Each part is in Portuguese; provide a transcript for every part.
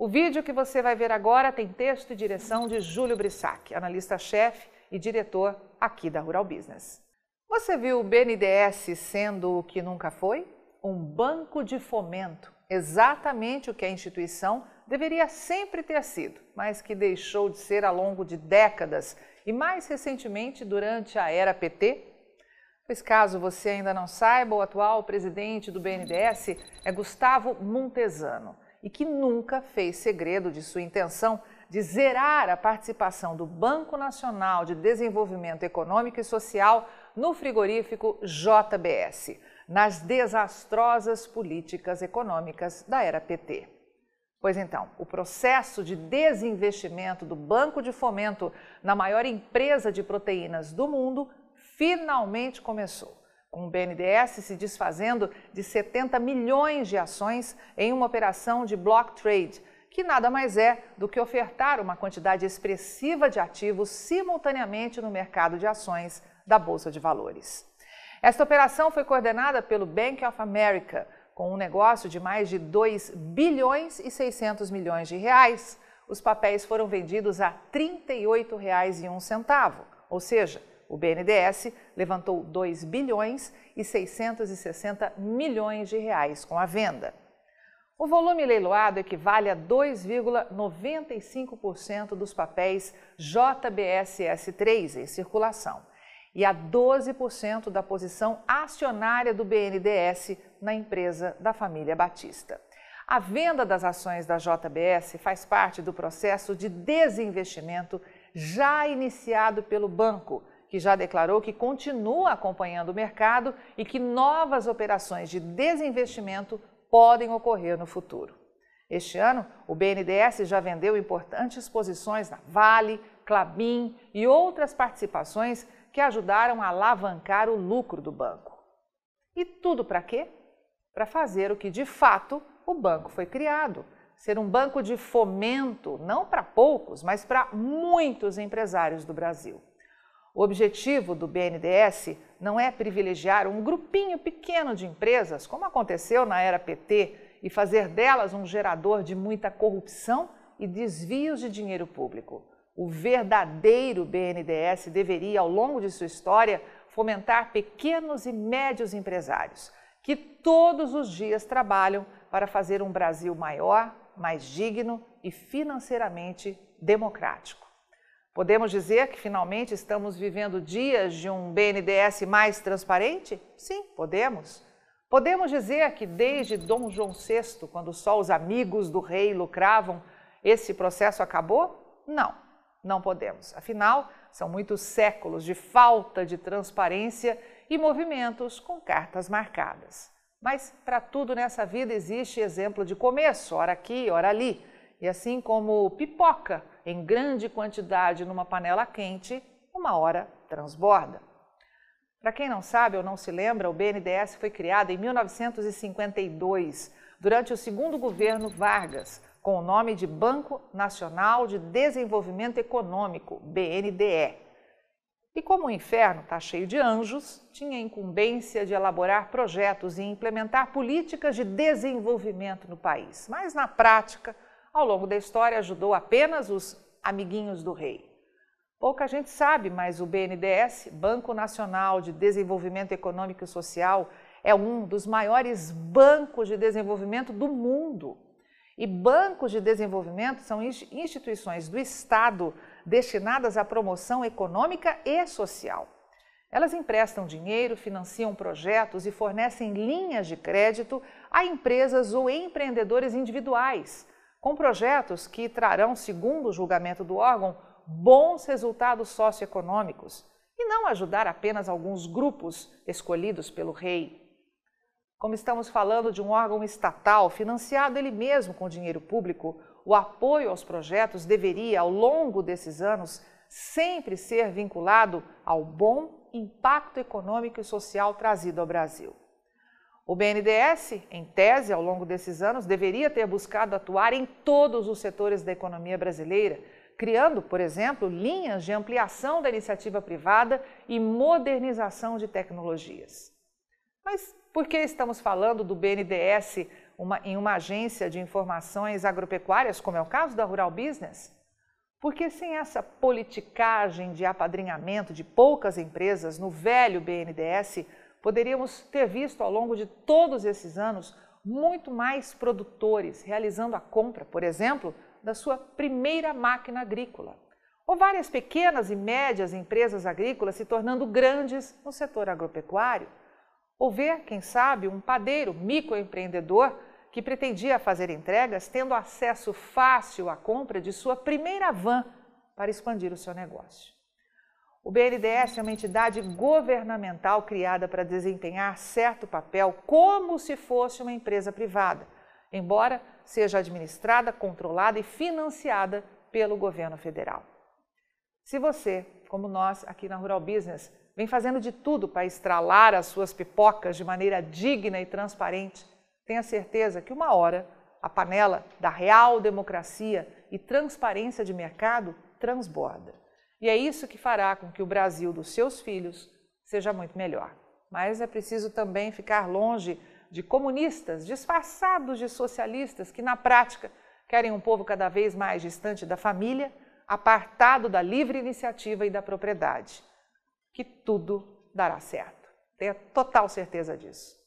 O vídeo que você vai ver agora tem texto e direção de Júlio Brissac, analista-chefe e diretor aqui da Rural Business. Você viu o BNDES sendo o que nunca foi? Um banco de fomento, exatamente o que a instituição deveria sempre ter sido, mas que deixou de ser ao longo de décadas e mais recentemente durante a era PT? Pois caso você ainda não saiba, o atual presidente do BNDES é Gustavo Montesano e que nunca fez segredo de sua intenção de zerar a participação do Banco Nacional de Desenvolvimento Econômico e Social no frigorífico JBS, nas desastrosas políticas econômicas da era PT. Pois então, o processo de desinvestimento do Banco de Fomento na maior empresa de proteínas do mundo finalmente começou com o BNDES se desfazendo de 70 milhões de ações em uma operação de block trade, que nada mais é do que ofertar uma quantidade expressiva de ativos simultaneamente no mercado de ações da Bolsa de Valores. Esta operação foi coordenada pelo Bank of America, com um negócio de mais de 2 bilhões e 600 milhões de reais. Os papéis foram vendidos a R$ 38,01, ou seja, o BNDES levantou 2 bilhões e 660 milhões de reais com a venda. O volume leiloado equivale a 2,95% dos papéis JBSS3 em circulação e a 12% da posição acionária do BNDES na empresa da família Batista. A venda das ações da JBS faz parte do processo de desinvestimento já iniciado pelo banco que já declarou que continua acompanhando o mercado e que novas operações de desinvestimento podem ocorrer no futuro. Este ano, o BNDES já vendeu importantes posições na Vale, Clabin e outras participações que ajudaram a alavancar o lucro do banco. E tudo para quê? Para fazer o que de fato o banco foi criado: ser um banco de fomento, não para poucos, mas para muitos empresários do Brasil. O objetivo do BNDES não é privilegiar um grupinho pequeno de empresas, como aconteceu na era PT, e fazer delas um gerador de muita corrupção e desvios de dinheiro público. O verdadeiro BNDES deveria, ao longo de sua história, fomentar pequenos e médios empresários que todos os dias trabalham para fazer um Brasil maior, mais digno e financeiramente democrático. Podemos dizer que finalmente estamos vivendo dias de um BNDES mais transparente? Sim, podemos. Podemos dizer que desde Dom João VI, quando só os amigos do rei lucravam, esse processo acabou? Não, não podemos. Afinal, são muitos séculos de falta de transparência e movimentos com cartas marcadas. Mas para tudo nessa vida existe exemplo de começo, ora aqui, ora ali. E assim como pipoca em grande quantidade numa panela quente, uma hora transborda. Para quem não sabe ou não se lembra, o BNDES foi criado em 1952, durante o segundo governo Vargas, com o nome de Banco Nacional de Desenvolvimento Econômico, BNDE. E como o inferno está cheio de anjos, tinha a incumbência de elaborar projetos e implementar políticas de desenvolvimento no país. Mas, na prática, ao longo da história ajudou apenas os amiguinhos do rei. Pouca gente sabe, mas o BNDES, Banco Nacional de Desenvolvimento Econômico e Social, é um dos maiores bancos de desenvolvimento do mundo. E bancos de desenvolvimento são instituições do Estado destinadas à promoção econômica e social. Elas emprestam dinheiro, financiam projetos e fornecem linhas de crédito a empresas ou empreendedores individuais com projetos que trarão, segundo o julgamento do órgão, bons resultados socioeconômicos e não ajudar apenas alguns grupos escolhidos pelo rei. Como estamos falando de um órgão estatal financiado ele mesmo com dinheiro público, o apoio aos projetos deveria, ao longo desses anos, sempre ser vinculado ao bom impacto econômico e social trazido ao Brasil. O BNDES, em tese, ao longo desses anos, deveria ter buscado atuar em todos os setores da economia brasileira, criando, por exemplo, linhas de ampliação da iniciativa privada e modernização de tecnologias. Mas por que estamos falando do BNDES, uma, em uma agência de informações agropecuárias, como é o caso da Rural Business? Porque sem essa politicagem de apadrinhamento de poucas empresas no velho BNDES, poderíamos ter visto ao longo de todos esses anos muito mais produtores realizando a compra, por exemplo, da sua primeira máquina agrícola. Ou várias pequenas e médias empresas agrícolas se tornando grandes no setor agropecuário. Ou ver, quem sabe, um padeiro microempreendedor que pretendia fazer entregas tendo acesso fácil à compra de sua primeira van para expandir o seu negócio. O BNDES é uma entidade governamental criada para desempenhar certo papel como se fosse uma empresa privada, embora seja administrada, controlada e financiada pelo governo federal. Se você, como nós aqui na Rural Business, vem fazendo de tudo para estralar as suas pipocas de maneira digna e transparente, tenha certeza que uma hora a panela da real democracia e transparência de mercado transborda. E é isso que fará com que o Brasil dos seus filhos seja muito melhor. Mas é preciso também ficar longe de comunistas disfarçados de socialistas que, na prática, querem um povo cada vez mais distante da família, apartado da livre iniciativa e da propriedade. Que tudo dará certo. Tenha total certeza disso.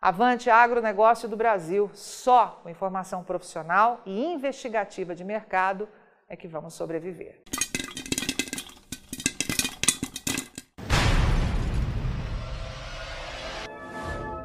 Avante agronegócio do Brasil, só com informação profissional e investigativa de mercado é que vamos sobreviver.